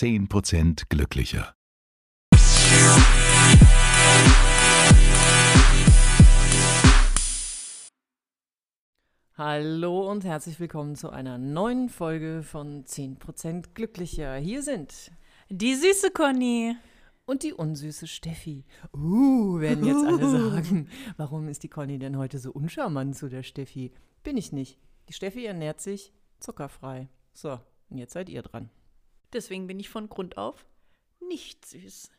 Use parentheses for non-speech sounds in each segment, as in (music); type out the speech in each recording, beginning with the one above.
10% glücklicher. Hallo und herzlich willkommen zu einer neuen Folge von 10% glücklicher. Hier sind Die süße Conny. und die unsüße Steffi. Uh, werden jetzt alle sagen. Warum ist die Conny denn heute so uncharmant zu der Steffi? Bin ich nicht. Die Steffi ernährt sich zuckerfrei. So, und jetzt seid ihr dran. Deswegen bin ich von Grund auf nicht süß.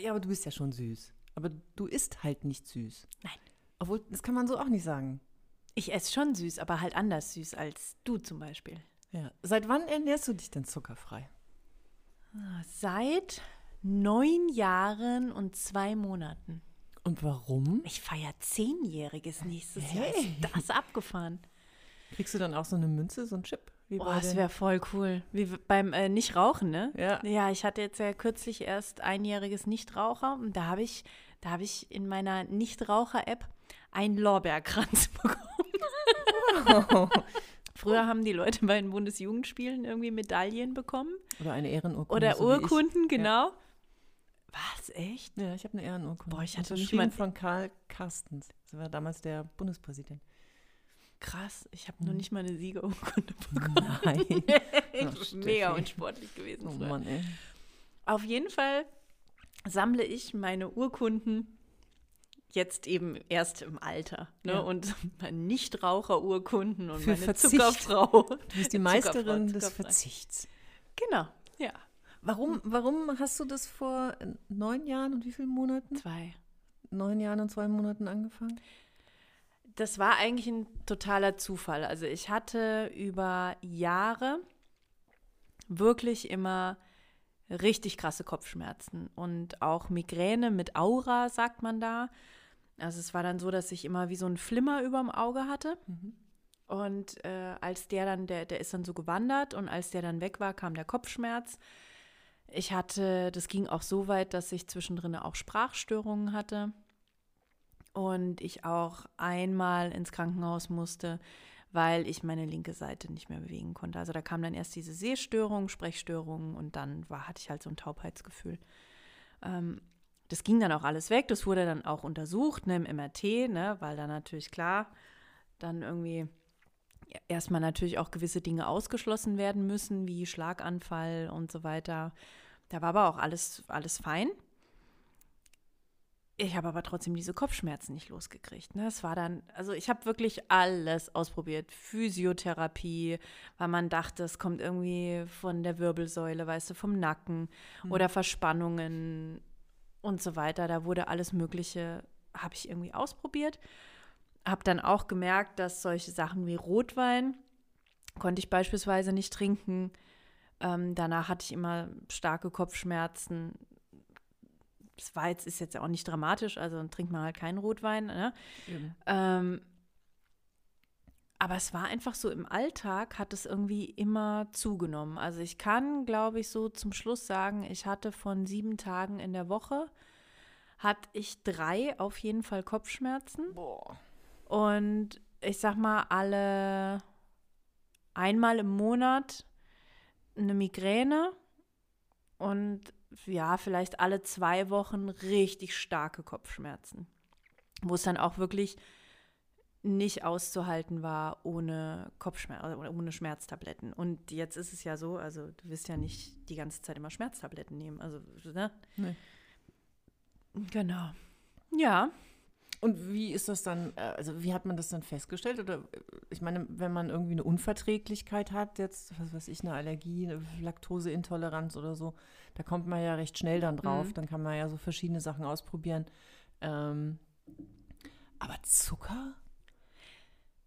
Ja, aber du bist ja schon süß. Aber du isst halt nicht süß. Nein. Obwohl, das kann man so auch nicht sagen. Ich esse schon süß, aber halt anders süß als du zum Beispiel. Ja. Seit wann ernährst du dich denn zuckerfrei? Seit neun Jahren und zwei Monaten. Und warum? Ich feiere Zehnjähriges nächstes Jahr. Hey. Ist das abgefahren? Kriegst du dann auch so eine Münze, so einen Chip? Wie Boah, das wäre voll cool. Wie beim äh, Nicht-Rauchen, ne? Ja. Ja, ich hatte jetzt ja kürzlich erst einjähriges Nichtraucher und da habe ich, da habe ich in meiner Nichtraucher-App einen Lorbeerkranz (laughs) bekommen. (laughs) Früher haben die Leute bei den Bundesjugendspielen irgendwie Medaillen bekommen Oder eine Ehrenurkunde. oder so. Urkunden, genau. Was, echt? Ja, ich habe eine Ehrenurkunde. Boah, ich hatte nicht mal- von Karl Carstens. Das war damals der Bundespräsident. Krass, ich habe noch nicht mal eine Siegerurkunde (laughs) bekommen. Nein. (laughs) Bin Mega unsportlich gewesen. Oh früher. Mann, ey. Auf jeden Fall sammle ich meine Urkunden jetzt eben erst im Alter. Ne? Ja. Und (laughs) meine Nichtraucherurkunden und Für meine Verzicht. Zuckerfrau. Du bist die Zuckerfrau, Meisterin des. Verzichts. Genau, ja. Warum, warum hast du das vor neun Jahren und wie vielen Monaten? Zwei. Neun Jahren und zwei Monaten angefangen? Das war eigentlich ein totaler Zufall. Also ich hatte über Jahre wirklich immer richtig krasse Kopfschmerzen und auch Migräne mit Aura, sagt man da. Also es war dann so, dass ich immer wie so ein Flimmer über dem Auge hatte. Und äh, als der dann, der, der ist dann so gewandert und als der dann weg war, kam der Kopfschmerz. Ich hatte, das ging auch so weit, dass ich zwischendrin auch Sprachstörungen hatte und ich auch einmal ins Krankenhaus musste, weil ich meine linke Seite nicht mehr bewegen konnte. Also da kam dann erst diese Sehstörung, Sprechstörung und dann war, hatte ich halt so ein Taubheitsgefühl. Ähm, das ging dann auch alles weg. Das wurde dann auch untersucht ne, im MRT, ne, weil da natürlich klar dann irgendwie erstmal natürlich auch gewisse Dinge ausgeschlossen werden müssen, wie Schlaganfall und so weiter. Da war aber auch alles, alles fein. Ich habe aber trotzdem diese Kopfschmerzen nicht losgekriegt. Ne? Es war dann, also ich habe wirklich alles ausprobiert. Physiotherapie, weil man dachte, es kommt irgendwie von der Wirbelsäule, weißt du, vom Nacken oder Verspannungen und so weiter. Da wurde alles Mögliche, habe ich irgendwie ausprobiert. Habe dann auch gemerkt, dass solche Sachen wie Rotwein konnte ich beispielsweise nicht trinken. Ähm, danach hatte ich immer starke Kopfschmerzen. Das war jetzt, ist jetzt auch nicht dramatisch, also dann trinkt man halt keinen Rotwein. Ne? Ähm, aber es war einfach so, im Alltag hat es irgendwie immer zugenommen. Also ich kann, glaube ich, so zum Schluss sagen, ich hatte von sieben Tagen in der Woche, hatte ich drei auf jeden Fall Kopfschmerzen. Boah. Und ich sag mal, alle einmal im Monat eine Migräne und ja, vielleicht alle zwei Wochen richtig starke Kopfschmerzen. Wo es dann auch wirklich nicht auszuhalten war ohne Kopfschmerz oder ohne Schmerztabletten. Und jetzt ist es ja so, also du wirst ja nicht die ganze Zeit immer Schmerztabletten nehmen. Also, ne? Nee. Genau. Ja. Und wie ist das dann, äh, also wie hat man das dann festgestellt? Oder äh, ich meine, wenn man irgendwie eine Unverträglichkeit hat, jetzt, was weiß ich, eine Allergie, eine Laktoseintoleranz oder so, da kommt man ja recht schnell dann drauf. Mhm. Dann kann man ja so verschiedene Sachen ausprobieren. Ähm, aber Zucker?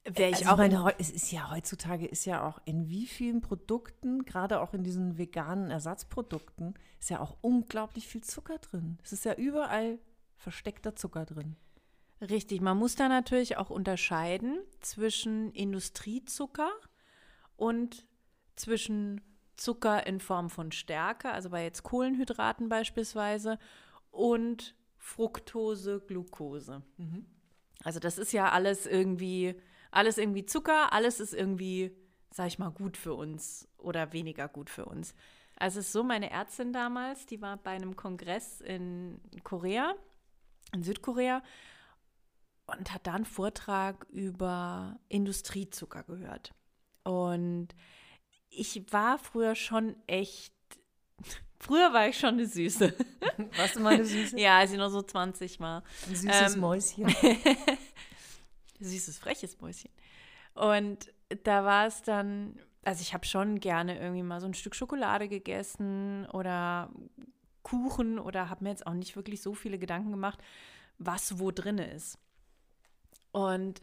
Wäre ich also auch meine, es ist ja heutzutage ist ja auch in wie vielen Produkten, gerade auch in diesen veganen Ersatzprodukten, ist ja auch unglaublich viel Zucker drin. Es ist ja überall versteckter Zucker drin. Richtig, man muss da natürlich auch unterscheiden zwischen Industriezucker und zwischen Zucker in Form von Stärke, also bei jetzt Kohlenhydraten beispielsweise, und Fructose, Glucose. Also das ist ja alles irgendwie, alles irgendwie Zucker, alles ist irgendwie, sag ich mal, gut für uns oder weniger gut für uns. Also es ist so, meine Ärztin damals, die war bei einem Kongress in Korea, in Südkorea, und hat da einen Vortrag über Industriezucker gehört. Und ich war früher schon echt, (laughs) früher war ich schon eine Süße. (laughs) Warst du mal eine Süße? ja, als ich noch so 20 war. Ein süßes Ähm, Mäuschen. (laughs) Süßes, freches Mäuschen. Und da war es dann, also ich habe schon gerne irgendwie mal so ein Stück Schokolade gegessen oder Kuchen oder habe mir jetzt auch nicht wirklich so viele Gedanken gemacht, was wo drin ist. Und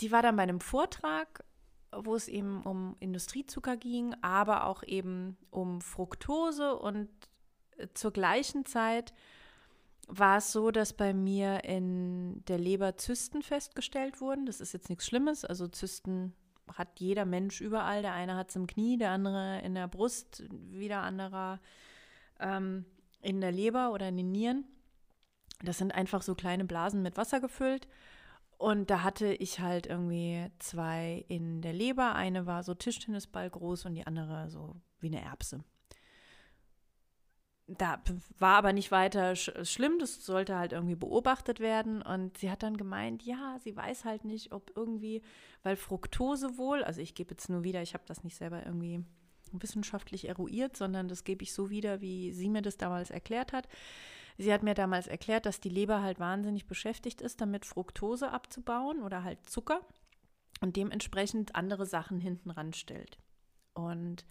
die war dann bei einem Vortrag, wo es eben um Industriezucker ging, aber auch eben um Fructose und äh, zur gleichen Zeit war es so, dass bei mir in der Leber Zysten festgestellt wurden. Das ist jetzt nichts Schlimmes. Also Zysten hat jeder Mensch überall. Der eine hat es im Knie, der andere in der Brust, wieder anderer ähm, in der Leber oder in den Nieren. Das sind einfach so kleine Blasen mit Wasser gefüllt. Und da hatte ich halt irgendwie zwei in der Leber. Eine war so Tischtennisball groß und die andere so wie eine Erbse da war aber nicht weiter sch schlimm, das sollte halt irgendwie beobachtet werden. Und sie hat dann gemeint, ja, sie weiß halt nicht, ob irgendwie, weil Fructose wohl, also ich gebe jetzt nur wieder, ich habe das nicht selber irgendwie wissenschaftlich eruiert, sondern das gebe ich so wieder, wie sie mir das damals erklärt hat. Sie hat mir damals erklärt, dass die Leber halt wahnsinnig beschäftigt ist, damit Fructose abzubauen oder halt Zucker und dementsprechend andere Sachen hinten ranstellt. Und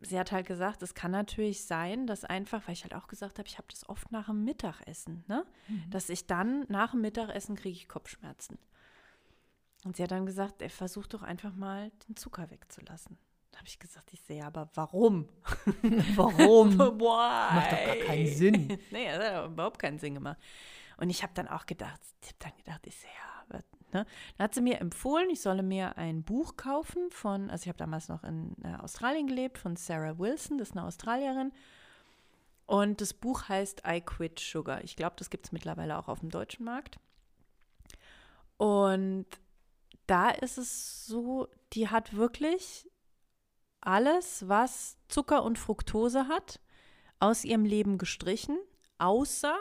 sie hat halt gesagt, es kann natürlich sein, dass einfach, weil ich halt auch gesagt habe, ich habe das oft nach dem Mittagessen, ne? Mhm. Dass ich dann nach dem Mittagessen kriege ich Kopfschmerzen. Und sie hat dann gesagt, ey, versuch doch einfach mal den Zucker wegzulassen. Da habe ich gesagt, ich sehe aber warum? (laughs) Warum? (laughs) Macht doch gar keinen Sinn. (laughs) nee, das hat überhaupt keinen Sinn gemacht. Und ich habe dann auch gedacht, ich habe dann gedacht, ich sehe ja, was, ne? Dann hat sie mir empfohlen, ich solle mir ein Buch kaufen von, also ich habe damals noch in äh, Australien gelebt, von Sarah Wilson, das ist eine Australierin. Und das Buch heißt I Quit Sugar. Ich glaube, das gibt es mittlerweile auch auf dem deutschen Markt. Und da ist es so, die hat wirklich alles, was Zucker und Fructose hat, aus ihrem Leben gestrichen, außer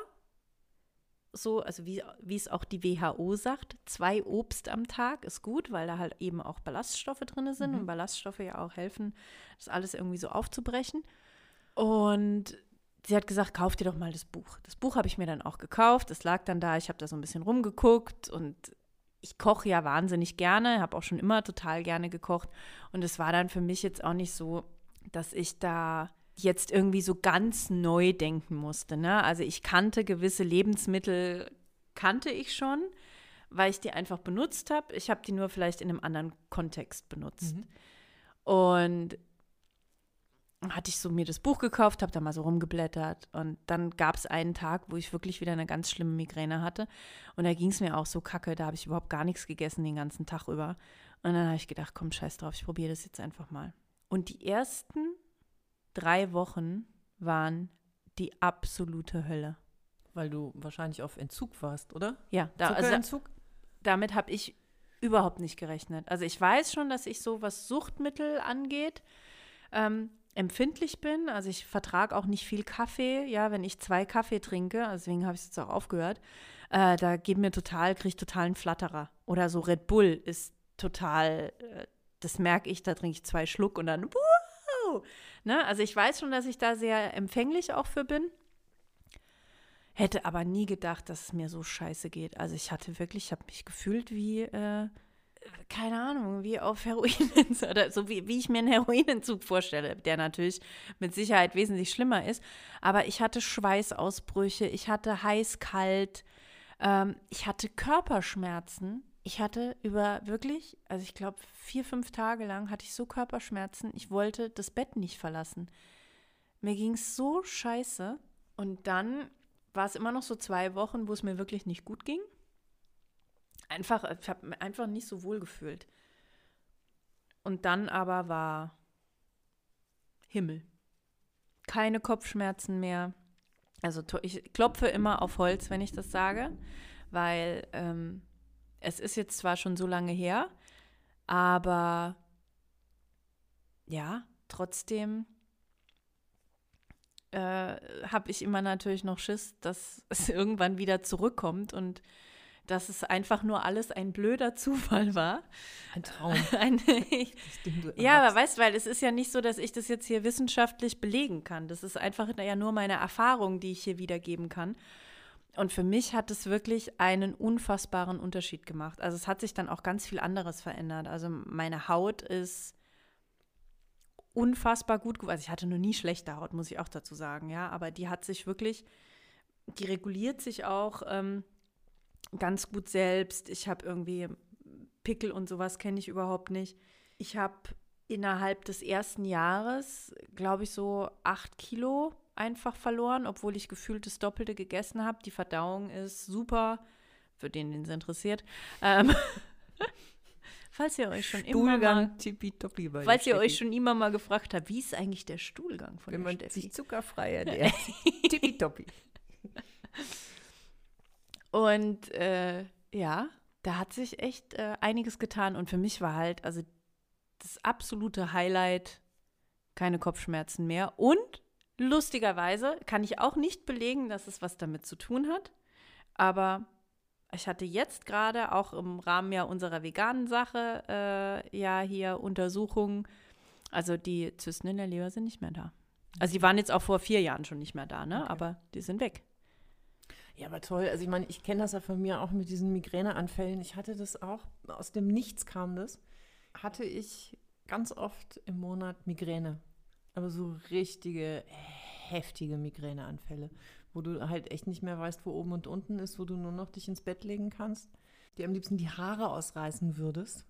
so, also wie, wie es auch die WHO sagt, zwei Obst am Tag ist gut, weil da halt eben auch Ballaststoffe drin sind Mhm. und Ballaststoffe ja auch helfen, das alles irgendwie so aufzubrechen. Und sie hat gesagt, kauf dir doch mal das Buch. Das Buch habe ich mir dann auch gekauft. Es lag dann da, ich habe da so ein bisschen rumgeguckt und ich koche ja wahnsinnig gerne, habe auch schon immer total gerne gekocht. Und es war dann für mich jetzt auch nicht so, dass ich da jetzt irgendwie so ganz neu denken musste. Ne? Also ich kannte gewisse Lebensmittel, kannte ich schon, weil ich die einfach benutzt habe. Ich habe die nur vielleicht in einem anderen Kontext benutzt. Mhm. Und hatte ich so mir das Buch gekauft, habe da mal so rumgeblättert und dann gab es einen Tag, wo ich wirklich wieder eine ganz schlimme Migräne hatte und da ging es mir auch so kacke, da habe ich überhaupt gar nichts gegessen den ganzen Tag über und dann habe ich gedacht, komm, scheiß drauf, ich probiere das jetzt einfach mal. Und die ersten drei Wochen waren die absolute Hölle. Weil du wahrscheinlich auf Entzug warst, oder? Ja, da, also damit habe ich überhaupt nicht gerechnet. Also ich weiß schon, dass ich so, was Suchtmittel angeht, ähm, empfindlich bin. Also ich vertrage auch nicht viel Kaffee. Ja, wenn ich zwei Kaffee trinke, deswegen habe ich es jetzt auch aufgehört, äh, da geben mir total, kriege ich total einen Flatterer. Oder so Red Bull ist total, äh, das merke ich, da trinke ich zwei Schluck und dann, wuhu! Ne? Also ich weiß schon, dass ich da sehr empfänglich auch für bin. Hätte aber nie gedacht, dass es mir so scheiße geht. Also ich hatte wirklich, ich habe mich gefühlt wie, äh, keine Ahnung, wie auf Heroin (laughs) oder so wie, wie ich mir einen Heroinentzug vorstelle, der natürlich mit Sicherheit wesentlich schlimmer ist. Aber ich hatte Schweißausbrüche, ich hatte heiß-kalt, ähm, ich hatte Körperschmerzen. Ich hatte über wirklich, also ich glaube, vier, fünf Tage lang hatte ich so Körperschmerzen, ich wollte das Bett nicht verlassen. Mir ging es so scheiße. Und dann war es immer noch so zwei Wochen, wo es mir wirklich nicht gut ging. Einfach, ich habe mich einfach nicht so wohl gefühlt. Und dann aber war Himmel. Keine Kopfschmerzen mehr. Also ich klopfe immer auf Holz, wenn ich das sage, weil ähm, es ist jetzt zwar schon so lange her, aber ja, trotzdem äh, habe ich immer natürlich noch Schiss, dass (laughs) es irgendwann wieder zurückkommt und dass es einfach nur alles ein blöder Zufall war. Ein Traum. (laughs) Ein, ja, aber weißt du, weil es ist ja nicht so, dass ich das jetzt hier wissenschaftlich belegen kann. Das ist einfach ja nur meine Erfahrung, die ich hier wiedergeben kann. Und für mich hat es wirklich einen unfassbaren Unterschied gemacht. Also es hat sich dann auch ganz viel anderes verändert. Also meine Haut ist unfassbar gut geworden. Also ich hatte noch nie schlechte Haut, muss ich auch dazu sagen, ja. Aber die hat sich wirklich, die reguliert sich auch ähm, ganz gut selbst. Ich habe irgendwie Pickel und sowas kenne ich überhaupt nicht. Ich habe innerhalb des ersten Jahres, glaube ich, so acht Kilo einfach verloren, obwohl ich gefühlt das Doppelte gegessen habe. Die Verdauung ist super, für den, den es interessiert. Ähm, (laughs) falls ihr euch schon immer mal, Stuhlgang tippitoppi bei falls ihr Steffi. euch schon immer mal gefragt habt, wie ist eigentlich der Stuhlgang von Wenn der man Steffi? sich zuckerfrei ernährt. (laughs) tippitoppi. Und äh, ja, da hat sich echt äh, einiges getan. Und für mich war halt, also das absolute Highlight, keine Kopfschmerzen mehr. Und lustigerweise kann ich auch nicht belegen, dass es was damit zu tun hat. Aber ich hatte jetzt gerade auch im Rahmen ja unserer veganen Sache äh, ja hier Untersuchungen. Also die Zysten in der Leber sind nicht mehr da. Also die waren jetzt auch vor vier Jahren schon nicht mehr da, ne? Okay. Aber die sind weg. Ja, aber toll. Also ich meine, ich kenne das ja von mir auch mit diesen Migräneanfällen. Ich hatte das auch, aus dem Nichts kam das. Hatte ich ganz oft im Monat Migräne. Aber so richtige, heftige Migräneanfälle, wo du halt echt nicht mehr weißt, wo oben und unten ist, wo du nur noch dich ins Bett legen kannst, dir am liebsten die Haare ausreißen würdest.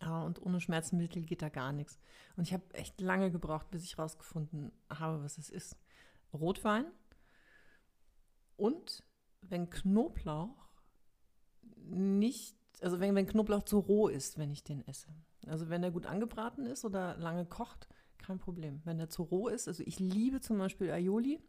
Und ohne Schmerzmittel geht da gar nichts. Und ich habe echt lange gebraucht, bis ich rausgefunden habe, was es ist. Rotwein, und wenn Knoblauch nicht, also wenn, wenn Knoblauch zu roh ist, wenn ich den esse. Also wenn er gut angebraten ist oder lange kocht, kein Problem. Wenn er zu roh ist, also ich liebe zum Beispiel Aioli,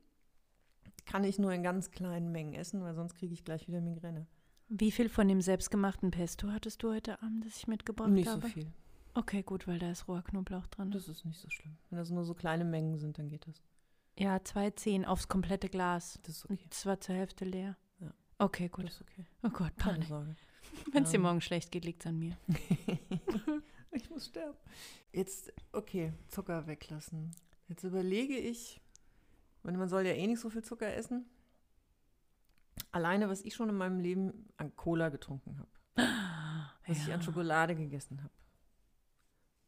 kann ich nur in ganz kleinen Mengen essen, weil sonst kriege ich gleich wieder Migräne. Wie viel von dem selbstgemachten Pesto hattest du heute Abend, das ich mitgebracht nicht habe? so viel. Okay, gut, weil da ist roher Knoblauch drin. Das ist nicht so schlimm. Wenn das nur so kleine Mengen sind, dann geht das. Ja, zwei Zehen aufs komplette Glas. Das ist okay. es war zur Hälfte leer. Ja. Okay, gut. Das ist okay. Oh Gott, Keine Panik. Sorge. (laughs) Wenn es dir Ähm. morgen schlecht geht, liegt es an mir. (laughs) ich muss sterben. Jetzt, okay, Zucker weglassen. Jetzt überlege ich, weil man soll ja eh nicht so viel Zucker essen. Alleine, was ich schon in meinem Leben an Cola getrunken habe, (gasps) was ich Ja. an Schokolade gegessen habe,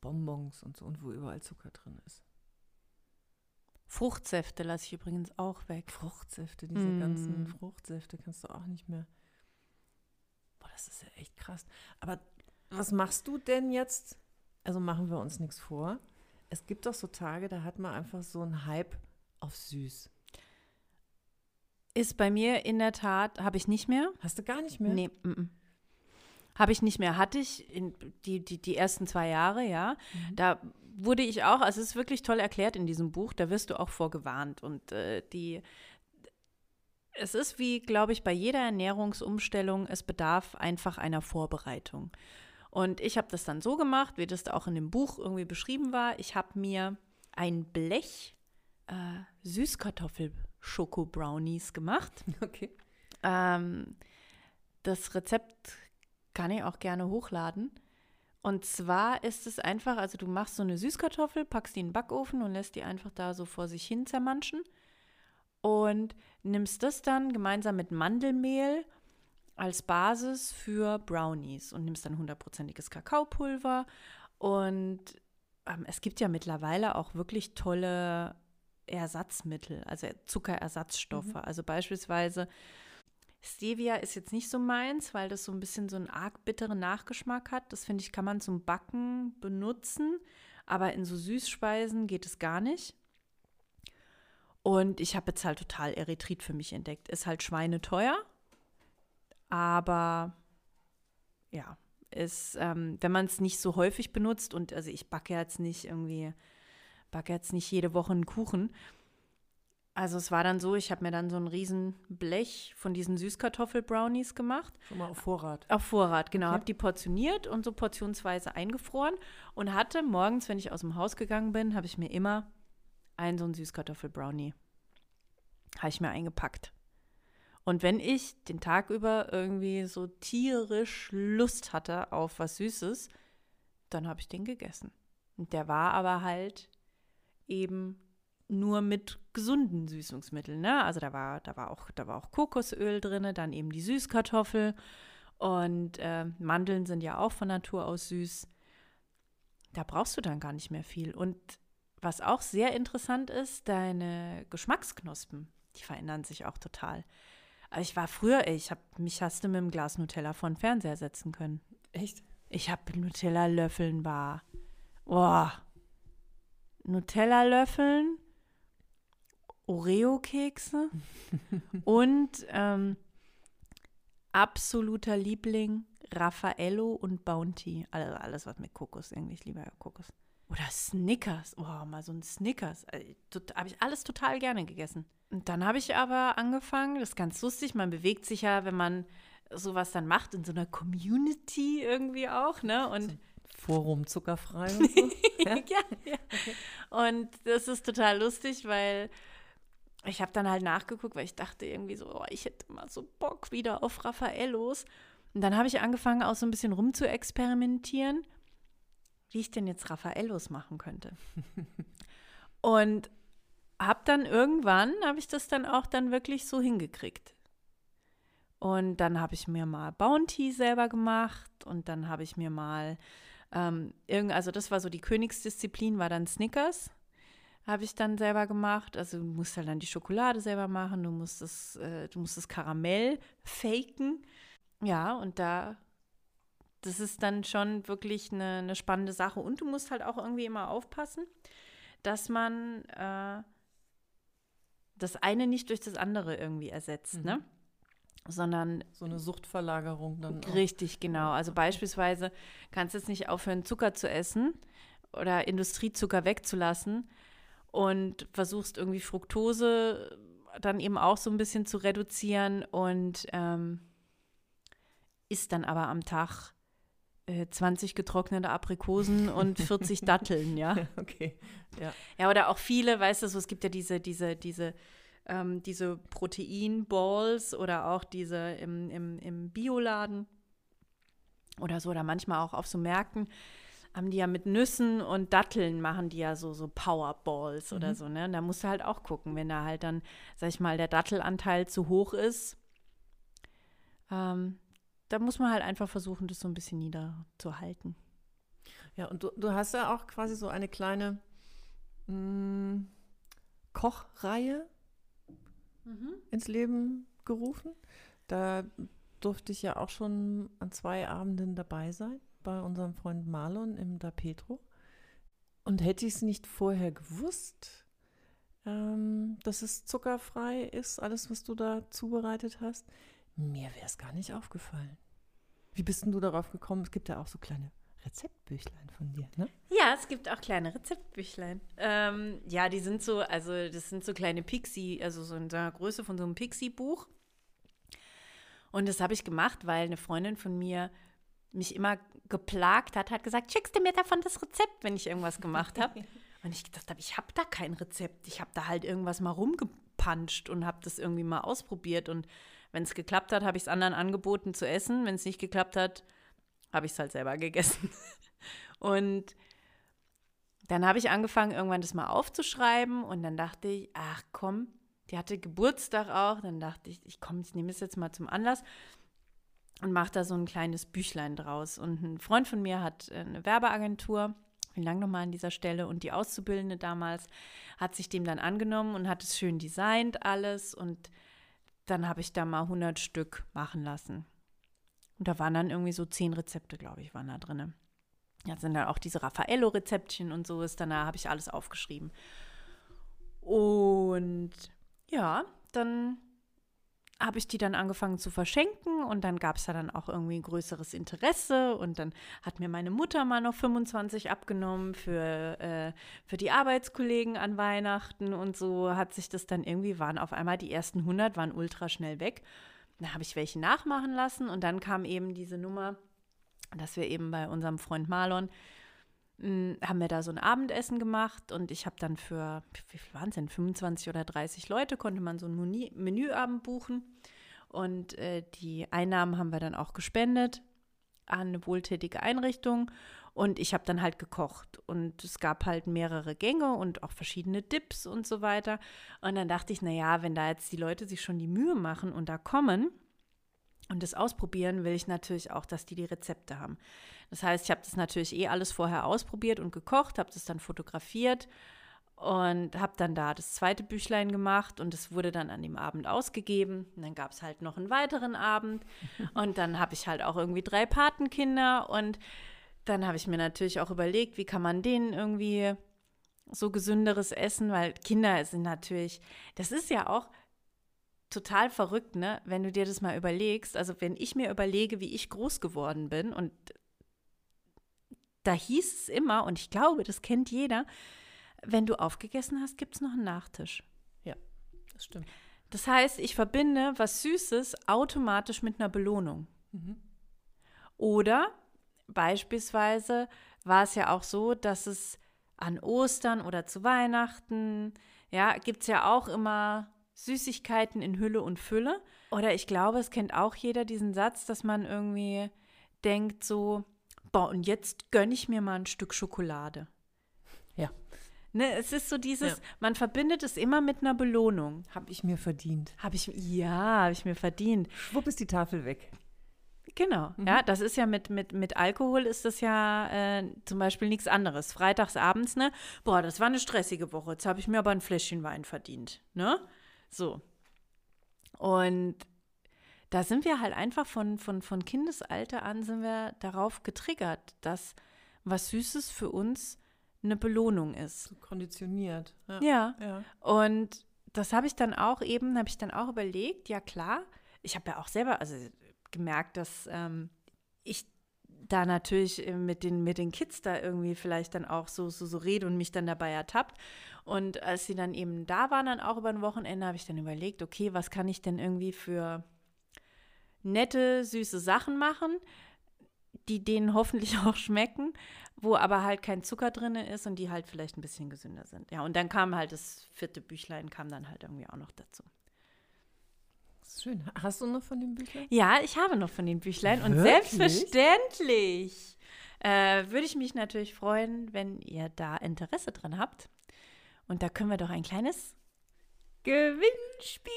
Bonbons und so und wo überall Zucker drin ist. Fruchtsäfte lasse ich übrigens auch weg. Fruchtsäfte, diese Mm. ganzen Fruchtsäfte kannst du auch nicht mehr. Boah, das ist ja echt krass. Aber was machst du denn jetzt? Also machen wir uns nichts vor. Es gibt doch so Tage, da hat man einfach so einen Hype auf süß. Ist bei mir in der Tat, habe ich nicht mehr. Hast du gar nicht mehr? Nee, mm -mm. habe ich nicht mehr. Hatte ich in die, die, die ersten zwei Jahre, ja. Mhm. Da wurde ich auch, also es ist wirklich toll erklärt in diesem Buch, da wirst du auch vorgewarnt. Und äh, die, es ist wie, glaube ich, bei jeder Ernährungsumstellung, es bedarf einfach einer Vorbereitung. Und ich habe das dann so gemacht, wie das da auch in dem Buch irgendwie beschrieben war. Ich habe mir ein Blech äh, Süßkartoffel-Schoko-Brownies gemacht. (laughs) Okay. Ähm, das Rezept kann ich auch gerne hochladen. Und zwar ist es einfach, also du machst so eine Süßkartoffel, packst die in den Backofen und lässt die einfach da so vor sich hin zermanschen und nimmst das dann gemeinsam mit Mandelmehl als Basis für Brownies und nimmst dann hundertprozentiges Kakaopulver und ähm, es gibt ja mittlerweile auch wirklich tolle Ersatzmittel, also Zuckerersatzstoffe. Mhm. Also beispielsweise Stevia ist jetzt nicht so meins, weil das so ein bisschen so einen arg bitteren Nachgeschmack hat. Das finde ich, kann man zum Backen benutzen, aber in so Süßspeisen geht es gar nicht. Und ich habe jetzt halt total Erythrit für mich entdeckt. Ist halt schweineteuer, aber ja, ist, ähm, wenn man es nicht so häufig benutzt und also ich backe jetzt nicht irgendwie, backe jetzt nicht jede Woche einen Kuchen. Also es war dann so, ich habe mir dann so ein riesen Blech von diesen Süßkartoffel-Brownies gemacht. Schon mal auf Vorrat. Auf Vorrat, genau. Okay. Habe die portioniert und so portionsweise eingefroren und hatte morgens, wenn ich aus dem Haus gegangen bin, habe ich mir immer einen so einen Süßkartoffel-Brownie habe ich mir eingepackt. Und wenn ich den Tag über irgendwie so tierisch Lust hatte auf was Süßes, dann habe ich den gegessen. Und der war aber halt eben nur mit gesunden Süßungsmitteln, ne? Also da war, da war auch, da war auch Kokosöl drin, dann eben die Süßkartoffel und äh, Mandeln sind ja auch von Natur aus süß. Da brauchst du dann gar nicht mehr viel. Und was auch sehr interessant ist, deine Geschmacksknospen, die verändern sich auch total. Aber ich war früher, ich habe mich hast du mit einem Glas Nutella vor den Fernseher setzen können. Echt? Ich habe Nutella löffeln war. Boah. Nutella löffeln, Oreo-Kekse (laughs) und ähm, absoluter Liebling Raffaello und Bounty. Alles, alles was mit Kokos irgendwie. Ich liebe ja Kokos. Oder Snickers. Oh, mal so ein Snickers. Äh, habe ich alles total gerne gegessen. Und dann habe ich aber angefangen, das ist ganz lustig, man bewegt sich ja, wenn man sowas dann macht, in so einer Community irgendwie auch, ne? Und Forum zuckerfrei (laughs) und so. ja, ja. ja. Okay. Und das ist total lustig, weil ich habe dann halt nachgeguckt, weil ich dachte irgendwie so, oh, ich hätte mal so Bock wieder auf Raffaellos. Und dann habe ich angefangen, auch so ein bisschen rum zu experimentieren, wie ich denn jetzt Raffaellos machen könnte. (laughs) und habe dann irgendwann, habe ich das dann auch dann wirklich so hingekriegt. Und dann habe ich mir mal Bounty selber gemacht und dann habe ich mir mal, ähm, irgend, also das war so die Königsdisziplin, war dann Snickers. Habe ich dann selber gemacht. Also du musst halt dann die Schokolade selber machen, du musst das, äh, du musst das Karamell faken. Ja, und da, das ist dann schon wirklich eine, eine spannende Sache. Und du musst halt auch irgendwie immer aufpassen, dass man äh, das eine nicht durch das andere irgendwie ersetzt, ne? mhm. ne? Sondern. So eine Suchtverlagerung dann. Auch. Richtig, genau. Also beispielsweise kannst du jetzt nicht aufhören, Zucker zu essen oder Industriezucker wegzulassen und versuchst irgendwie Fructose dann eben auch so ein bisschen zu reduzieren und ähm, isst dann aber am Tag 20 äh, getrocknete Aprikosen und (laughs) 40 Datteln, ja. (laughs) Okay. Ja. ja, oder auch viele, weißt du, so, es gibt ja diese, diese, diese, ähm, diese Proteinballs oder auch diese im, im, im Bioladen oder so, oder manchmal auch auf so Märkten haben die ja mit Nüssen und Datteln machen die ja so, so Powerballs mhm. oder so, ne? Und da musst du halt auch gucken, wenn da halt dann, sag ich mal, der Dattelanteil zu hoch ist, ähm, da muss man halt einfach versuchen, das so ein bisschen niederzuhalten. Ja, und du, du hast ja auch quasi so eine kleine mh, mm, Kochreihe mhm. ins Leben gerufen. Da durfte ich ja auch schon an zwei Abenden dabei sein bei unserem Freund Marlon im Da Petro. Und hätte ich es nicht vorher gewusst, ähm, dass es zuckerfrei ist, alles, was du da zubereitet hast, mir wäre es gar nicht aufgefallen. Wie bist denn du darauf gekommen? Es gibt ja auch so kleine Rezeptbüchlein von dir, ne? Ja, es gibt auch kleine Rezeptbüchlein. Ähm, ja, die sind so, also das sind so kleine Pixie, also so in der Größe von so einem Pixie-Buch. Und das habe ich gemacht, weil eine Freundin von mir mich immer geplagt hat, hat gesagt, schickst du mir davon das Rezept, wenn ich irgendwas gemacht habe. (laughs) und ich gedacht habe, ich habe da kein Rezept. Ich habe da halt irgendwas mal rumgepanscht und habe das irgendwie mal ausprobiert und wenn es geklappt hat, habe ich es anderen angeboten zu essen. Wenn es nicht geklappt hat, habe ich es halt selber gegessen. (laughs) und dann habe ich angefangen, irgendwann das mal aufzuschreiben und dann dachte ich, ach komm, die hatte Geburtstag auch. Dann dachte ich, ich komm, ich nehme es jetzt mal zum Anlass und mache da so ein kleines Büchlein draus. Und ein Freund von mir hat eine Werbeagentur. Vielen Dank nochmal an dieser Stelle. Und die Auszubildende damals hat sich dem dann angenommen und hat es schön designt alles und dann habe ich da mal 100 Stück machen lassen. Und da waren dann irgendwie so zehn Rezepte, glaube ich, waren da drin. Da sind dann auch diese Raffaello-Rezeptchen und so ist. Danach habe ich alles aufgeschrieben. Und ja, dann habe ich die dann angefangen zu verschenken und dann gab es ja dann auch irgendwie größeres Interesse und dann hat mir meine Mutter mal noch 25 abgenommen für, äh, für die Arbeitskollegen an Weihnachten und so hat sich das dann irgendwie, waren auf einmal die ersten 100, waren ultra schnell weg. Da habe ich welche nachmachen lassen und dann kam eben diese Nummer, dass wir eben bei unserem Freund Marlon haben wir da so ein Abendessen gemacht und ich habe dann für, wie viel waren es denn, 25 oder 30 Leute, konnte man so ein Menü, Menüabend buchen. Und äh, die Einnahmen haben wir dann auch gespendet an eine wohltätige Einrichtung. Und ich habe dann halt gekocht. Und es gab halt mehrere Gänge und auch verschiedene Dips und so weiter. Und dann dachte ich, naja, wenn da jetzt die Leute sich schon die Mühe machen und da kommen und das ausprobieren, will ich natürlich auch, dass die die Rezepte haben. Das heißt, ich habe das natürlich eh alles vorher ausprobiert und gekocht, habe das dann fotografiert und habe dann da das zweite Büchlein gemacht und es wurde dann an dem Abend ausgegeben. Und dann gab es halt noch einen weiteren Abend (laughs) und dann habe ich halt auch irgendwie drei Patenkinder und dann habe ich mir natürlich auch überlegt, wie kann man denen irgendwie so gesünderes essen, weil Kinder sind natürlich, das ist ja auch total verrückt, ne, wenn du dir das mal überlegst. Also wenn ich mir überlege, wie ich groß geworden bin und da hieß es immer, und ich glaube, das kennt jeder, wenn du aufgegessen hast, gibt es noch einen Nachtisch. Das stimmt. Das heißt, ich verbinde was Süßes automatisch mit einer Belohnung. Mhm. Oder beispielsweise war es ja auch so, dass es an Ostern oder zu Weihnachten, ja, gibt es ja auch immer Süßigkeiten in Hülle und Fülle. Oder ich glaube, es kennt auch jeder diesen Satz, dass man irgendwie denkt so, boah, und jetzt gönne ich mir mal ein Stück Schokolade. Ja. Ne, es ist so dieses, Ja. man verbindet es immer mit einer Belohnung. Habe ich mir verdient. Habe ich, ja, habe ich mir verdient. Schwupp ist die Tafel weg. Genau, ja, das ist ja mit, mit, mit Alkohol ist das ja äh, zum Beispiel nichts anderes. Freitags abends, ne? Boah, das war eine stressige Woche. Jetzt habe ich mir aber ein Fläschchen Wein verdient, ne? So. Und da sind wir halt einfach von, von, von Kindesalter an sind wir darauf getriggert, dass was Süßes für uns eine Belohnung ist. Konditioniert. Ja. Ja. ja. Und das habe ich dann auch eben, habe ich dann auch überlegt, ja klar, ich habe ja auch selber also gemerkt, dass ähm, ich da natürlich äh, mit den, mit den Kids da irgendwie vielleicht dann auch so, so, so rede und mich dann dabei ertappt. Und als sie dann eben da waren, dann auch über ein Wochenende, habe ich dann überlegt, okay, was kann ich denn irgendwie für nette, süße Sachen machen, die denen hoffentlich (laughs) auch schmecken, wo aber halt kein Zucker drin ist und die halt vielleicht ein bisschen gesünder sind. Ja, und dann kam halt das vierte Büchlein, kam dann halt irgendwie auch noch dazu. Schön. Hast du noch von dem Büchlein? Ja, ich habe noch von den Büchlein und Wirklich? selbstverständlich äh, würde ich mich natürlich freuen, wenn ihr da Interesse dran habt. Und da können wir doch ein kleines Gewinnspiel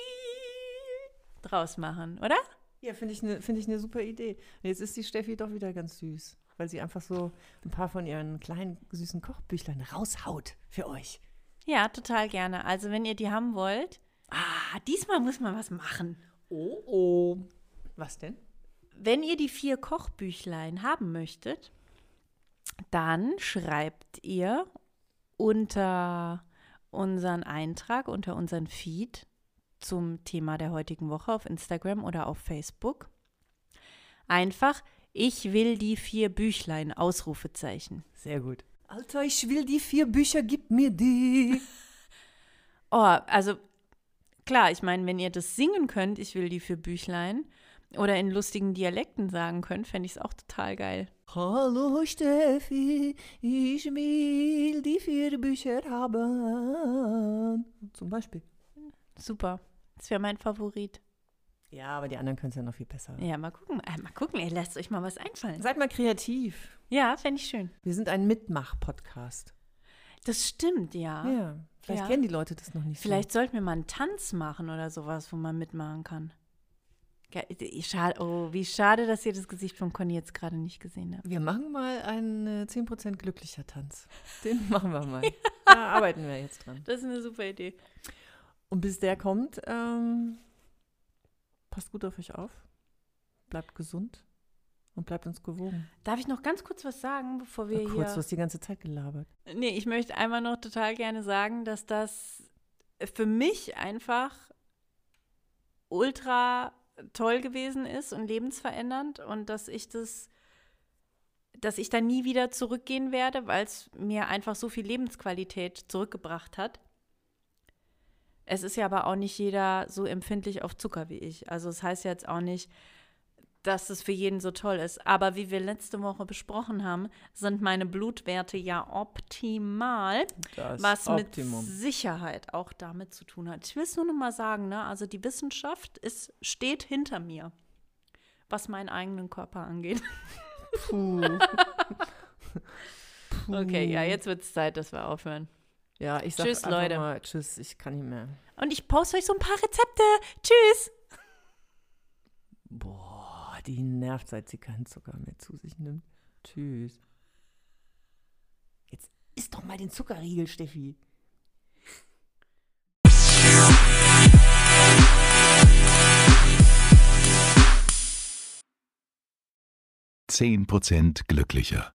draus machen, oder? Ja, finde ich eine find ich ne super Idee. Und jetzt ist die Steffi doch wieder ganz süß, weil sie einfach so ein paar von ihren kleinen süßen Kochbüchlein raushaut für euch. Ja, total gerne. Also, wenn ihr die haben wollt, ah, diesmal muss man was machen. Oh, oh. Was denn? Wenn ihr die vier Kochbüchlein haben möchtet, dann schreibt ihr unter unseren Eintrag, unter unseren Feed zum Thema der heutigen Woche auf Instagram oder auf Facebook einfach, ich will die vier Büchlein, Ausrufezeichen. Sehr gut. Alter, ich will die vier Bücher, gib mir die. (laughs) Oh, also klar, ich meine, wenn ihr das singen könnt, ich will die vier Büchlein, oder in lustigen Dialekten sagen könnt, fände ich es auch total geil. Hallo Steffi, ich will die vier Bücher haben. Zum Beispiel. Super. Das wäre mein Favorit. Ja, aber die anderen können es ja noch viel besser. Ja, mal gucken. Äh, mal gucken, ihr lasst euch mal was einfallen. Seid mal kreativ. Ja, fände ich schön. Wir sind ein Mitmach-Podcast. Das stimmt, ja. Ja. Vielleicht Ja. kennen die Leute das noch nicht Vielleicht sollten wir mal einen Tanz machen oder sowas, wo man mitmachen kann. Ich- Schade, oh, wie schade, dass ihr das Gesicht von Conny jetzt gerade nicht gesehen habt. so. Wir machen mal einen äh, 10% glücklicher Tanz. Den (laughs) machen wir mal. Da arbeiten wir jetzt dran. Das ist eine super Idee. Und bis der kommt, ähm, passt gut auf euch auf. Bleibt gesund und bleibt uns gewogen. Darf ich noch ganz kurz was sagen, bevor wir Kurz, hier. du hast die ganze Zeit gelabert. Nee, ich möchte einmal noch total gerne sagen, dass das für mich einfach ultra toll gewesen ist und lebensverändernd und dass ich das, dass ich da nie wieder zurückgehen werde, weil es mir einfach so viel Lebensqualität zurückgebracht hat. Es ist ja aber auch nicht jeder so empfindlich auf Zucker wie ich. Also es heißt jetzt auch nicht, dass es für jeden so toll ist. Aber wie wir letzte Woche besprochen haben, sind meine Blutwerte ja optimal, Das was Optimum. mit Sicherheit auch damit zu tun hat. Ich will es nur noch mal sagen, ne? also die Wissenschaft ist, steht hinter mir, was meinen eigenen Körper angeht. Puh. (laughs) Okay, ja, jetzt wird es Zeit, dass wir aufhören. Ja, ich sag Tschüss, einfach Leute. mal Tschüss, ich kann nicht mehr. Und ich poste euch so ein paar Rezepte. Tschüss! Boah, die nervt, seit sie keinen Zucker mehr zu sich nimmt. Tschüss. Jetzt isst doch mal den Zuckerriegel, Steffi. Zehn Prozent glücklicher.